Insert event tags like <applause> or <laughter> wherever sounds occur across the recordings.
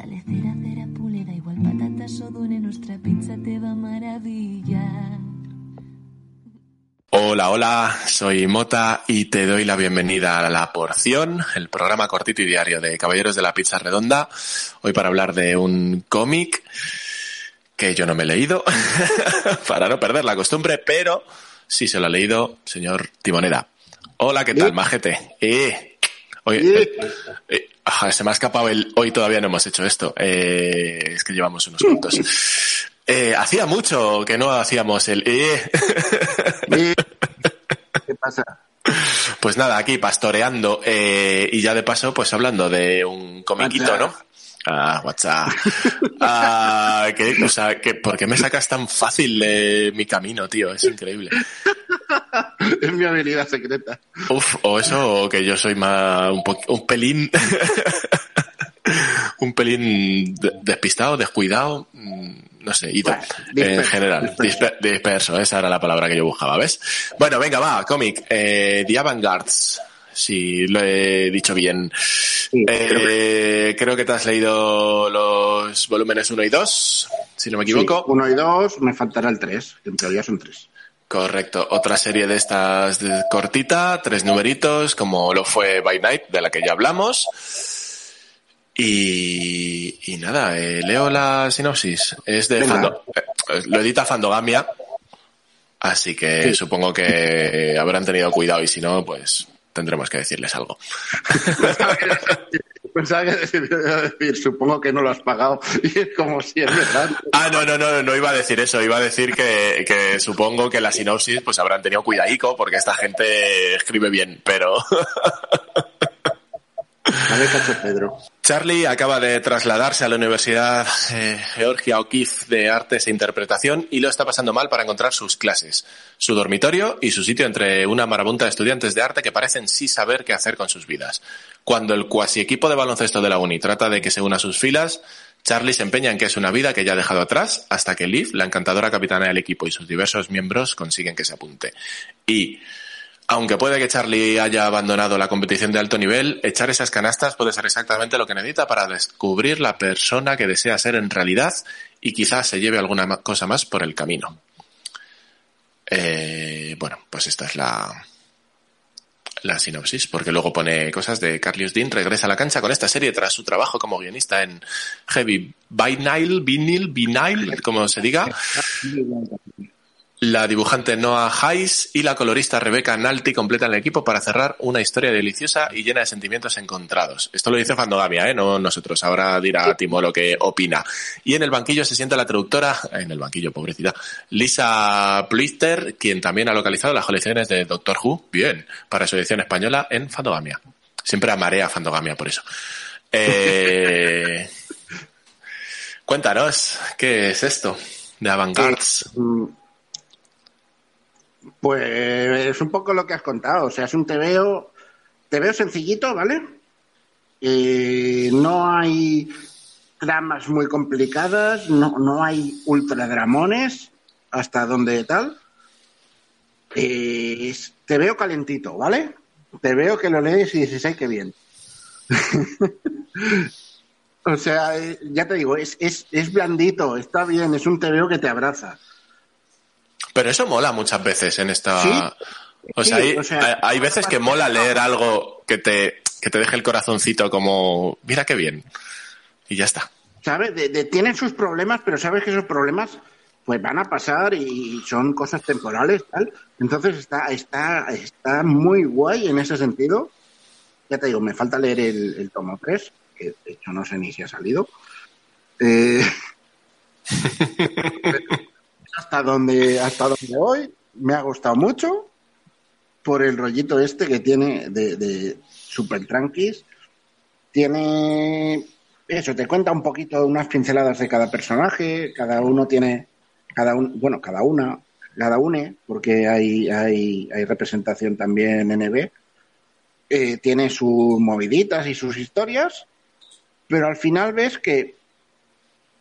Dale cera, cera, pule, da igual patatas o dune, nuestra pizza te va a maravillar. Hola, hola, soy Mota y te doy la bienvenida a La Porción, el programa cortito y diario de Caballeros de la Pizza Redonda. Hoy para hablar de un cómic que yo no me he leído, <laughs> para no perder la costumbre, pero sí se lo ha leído señor Timoneda. Hola, ¿qué tal, majete? Eh, oye, eh, eh, ajá, se me ha escapado el hoy todavía no hemos hecho esto. Eh, es que llevamos unos minutos. Eh, hacía mucho que no hacíamos el. ¿Qué pasa? Pues nada, aquí pastoreando y ya de paso, pues hablando de un comiquito, ¿no? Ah, WhatsApp. Ah, ¿qué, o sea, que, ¿por qué me sacas tan fácil de mi camino, tío? Es increíble. <laughs> Es mi habilidad secreta. Uf, o eso, o que yo soy más, un, un pelín, <laughs> un pelín de- despistado, descuidado, mm, no sé, y. Bueno, en general, disperso. disper- disperso, esa era la palabra que yo buscaba, ¿ves? Bueno, venga, va, cómic, eh, The Avant-Gardes, si lo he dicho bien. Eh, creo que te has leído los volúmenes 1 y 2, si no me equivoco. Sí, uno y dos, me faltará el tres, que en teoría son tres. Correcto. Otra serie de estas de cortita, tres numeritos, como lo fue By Night, de la que ya hablamos. Y, y nada, eh, leo la sinopsis. Es de. Fando- eh, lo edita Fandogamia, así que Sí. supongo que habrán tenido cuidado y si no, pues tendremos que decirles algo. <laughs> Pensaba que iba <laughs> decir, supongo que no lo has pagado, <laughs> y es como si es verdad. Ah, no, no, no, no iba a decir eso, iba a decir que, que supongo que la sinopsis pues habrán tenido cuidadico porque esta gente escribe bien, pero <laughs> Charlie acaba de trasladarse a la Universidad eh, Georgia O'Keeffe de Artes e Interpretación y lo está pasando mal para encontrar sus clases, su dormitorio y su sitio entre una marabunta de estudiantes de arte que parecen sí saber qué hacer con sus vidas. Cuando el cuasi equipo de baloncesto de la uni trata de que se una a sus filas, Charlie se empeña en que es una vida que ya ha dejado atrás hasta que Liv, la encantadora capitana del equipo y sus diversos miembros consiguen que se apunte. Y aunque puede que Charlie haya abandonado la competición de alto nivel, echar esas canastas puede ser exactamente lo que necesita para descubrir la persona que desea ser en realidad y quizás se lleve alguna cosa más por el camino. Eh, bueno, pues esta es la, la sinopsis, porque luego pone cosas de Carlos Dean regresa a la cancha con esta serie tras su trabajo como guionista en Heavy Vinyl, Vinyl, Vinyl, como se diga, <laughs> la dibujante Noah Hayes y la colorista Rebecca Nalty completan el equipo para cerrar una historia deliciosa y llena de sentimientos encontrados. Esto lo dice Fandogamia, ¿eh? no nosotros. Ahora dirá Timo lo que opina. Y en el banquillo se sienta la traductora, en el banquillo, pobrecita, Lisa Plister, quien también ha localizado las colecciones de Doctor Who, bien, para su edición española en Fandogamia. Siempre amaré a Fandogamia por eso. <laughs> Eh, Cuéntanos, ¿qué es esto de Avantgards? Mm, Pues es un poco lo que has contado. O sea, es un TVO, TVO sencillito, ¿vale? No hay tramas muy complicadas, no, no hay ultradramones, hasta donde tal. Es- te veo calentito, ¿vale? Te veo que lo lees y dices, ay, qué bien. <laughs> o sea, eh, ya te digo, es, es, es blandito, está bien, es un TVO que te abraza. Pero eso mola muchas veces en esta. Sí. O sea, Sí, hay, o sea, hay- veces que mola leer algo que te, que te deje el corazoncito como, mira qué bien. Y ya está. ¿Sabes? De, de- tienen sus problemas, pero sabes que esos problemas pues van a pasar y son cosas temporales, tal. Entonces está, está, está muy guay en ese sentido. Ya te digo, me falta leer el, el tomo 3, que de hecho no sé ni si ha salido. Eh, <laughs> hasta donde, hasta donde voy, me ha gustado mucho por el rollito este que tiene de, de super tranquis. Tiene eso, te cuenta un poquito unas pinceladas de cada personaje, cada uno tiene cada un, bueno, cada una, cada une, porque hay, hay, hay representación también en NB, eh, tiene sus moviditas y sus historias, pero al final ves que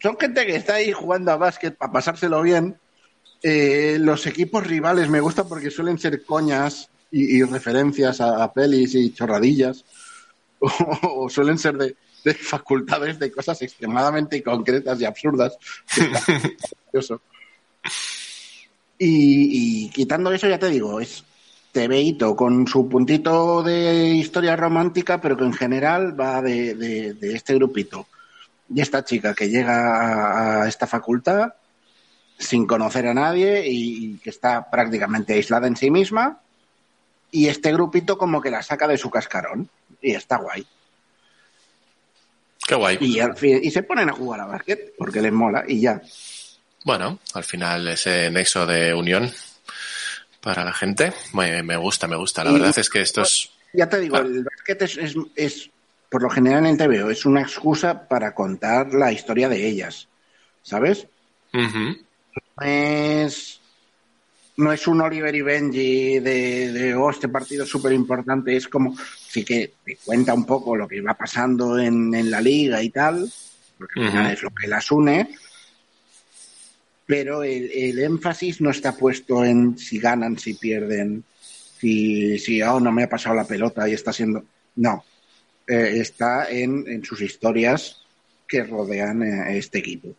son gente que está ahí jugando a básquet para pasárselo bien. Eh, los equipos rivales me gustan porque suelen ser coñas y, referencias a, pelis y chorradillas, <laughs> o, suelen ser de, facultades de cosas extremadamente concretas y absurdas. <laughs> y, y, quitando eso, ya te digo, es TVito con su puntito de historia romántica, pero que en general va de, de este grupito. Y esta chica que llega a esta facultad sin conocer a nadie y que está prácticamente aislada en sí misma y este grupito como que la saca de su cascarón y está guay. Qué guay. Y, y se ponen a jugar a básquet porque les mola y ya. Bueno, al final ese nexo de unión para la gente me, gusta, me gusta. La verdad es que esto es... Ya te digo, ah. el básquet es, es, por lo general en TVO, es una excusa para contar la historia de ellas, ¿sabes? Es no es un Oliver y Benji de, de oh, este partido es súper importante, es como, sí que te cuenta un poco lo que va pasando en, la liga y tal, porque es lo que las une, pero el, énfasis no está puesto en si ganan, si pierden, si, si oh, no me ha pasado la pelota y está siendo... No, eh, está en, en, sus historias que rodean a eh, este equipo.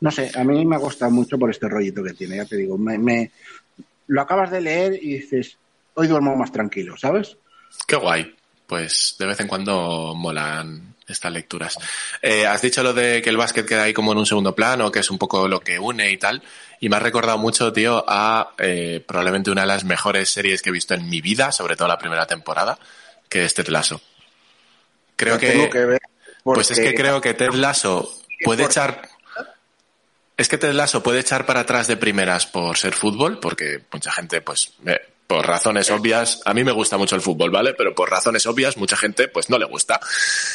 No sé, a mí me ha gustado mucho por este rollito que tiene, ya te digo, me, lo acabas de leer y dices, hoy duermo más tranquilo, ¿sabes? Qué guay. Pues de vez en cuando molan estas lecturas. Eh, has dicho lo de que el básquet queda ahí como en un segundo plano, que es un poco lo que une y tal. Y me ha recordado mucho, tío, a eh, probablemente una de las mejores series que he visto en mi vida, sobre todo la primera temporada, que es Ted Lasso. Creo que, pues es que creo que Ted Lasso puede echar es que Ted Lasso puede echar para atrás de primeras por ser fútbol, porque mucha gente, pues, por razones obvias, a mí me gusta mucho el fútbol, ¿vale? Pero por razones obvias, mucha gente, pues, no le gusta.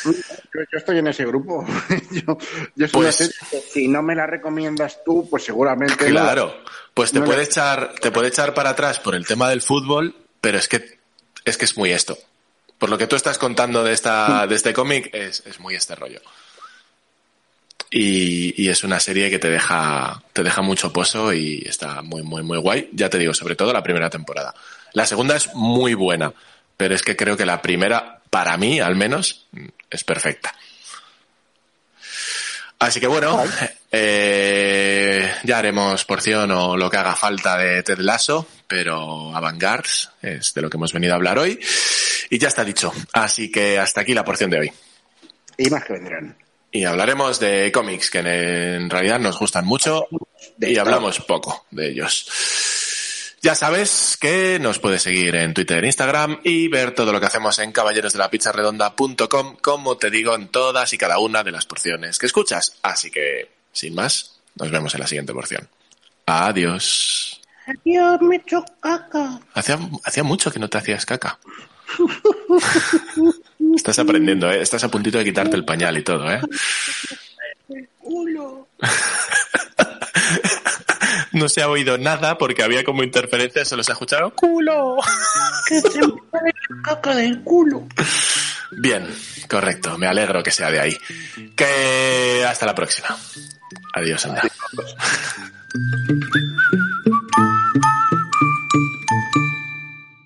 Yo, estoy en ese grupo. <laughs> yo, yo pues, si no me la recomiendas tú, pues seguramente. Claro, pues te puede echar, te puede echar para atrás por el tema del fútbol, pero es que, es que es muy esto. Por lo que tú estás contando de esta, de este cómic, es, es muy este rollo. Y, es una serie que te deja, te deja mucho pozo y está muy, muy, muy guay. Ya te digo, sobre todo la primera temporada. La segunda es muy buena, pero es que creo que la primera, para mí al menos, es perfecta. Así que bueno, eh, ya haremos porción o lo que haga falta de Ted Lasso, pero Avantgarde es de lo que hemos venido a hablar hoy. Y ya está dicho. Así que hasta aquí la porción de hoy. Y más que vendrán. Y hablaremos de cómics que en realidad nos gustan mucho y hablamos poco de ellos. Ya sabes que nos puedes seguir en Twitter e Instagram y ver todo lo que hacemos en caballerosdelapizarredonda.com, como te digo, en todas y cada una de las porciones que escuchas. Así que, sin más, nos vemos en la siguiente porción. Adiós. Adiós, me hecho caca. Hacía, hacía mucho que no te hacías caca. Estás aprendiendo, ¿eh? Estás a puntito de quitarte el pañal y todo, ¿eh? <laughs> no se ha oído nada porque había como interferencia, solo se ha escuchado culo. Que se caca del culo. Bien, correcto. Me alegro que sea de ahí. Que hasta la próxima. Adiós, anda. <laughs>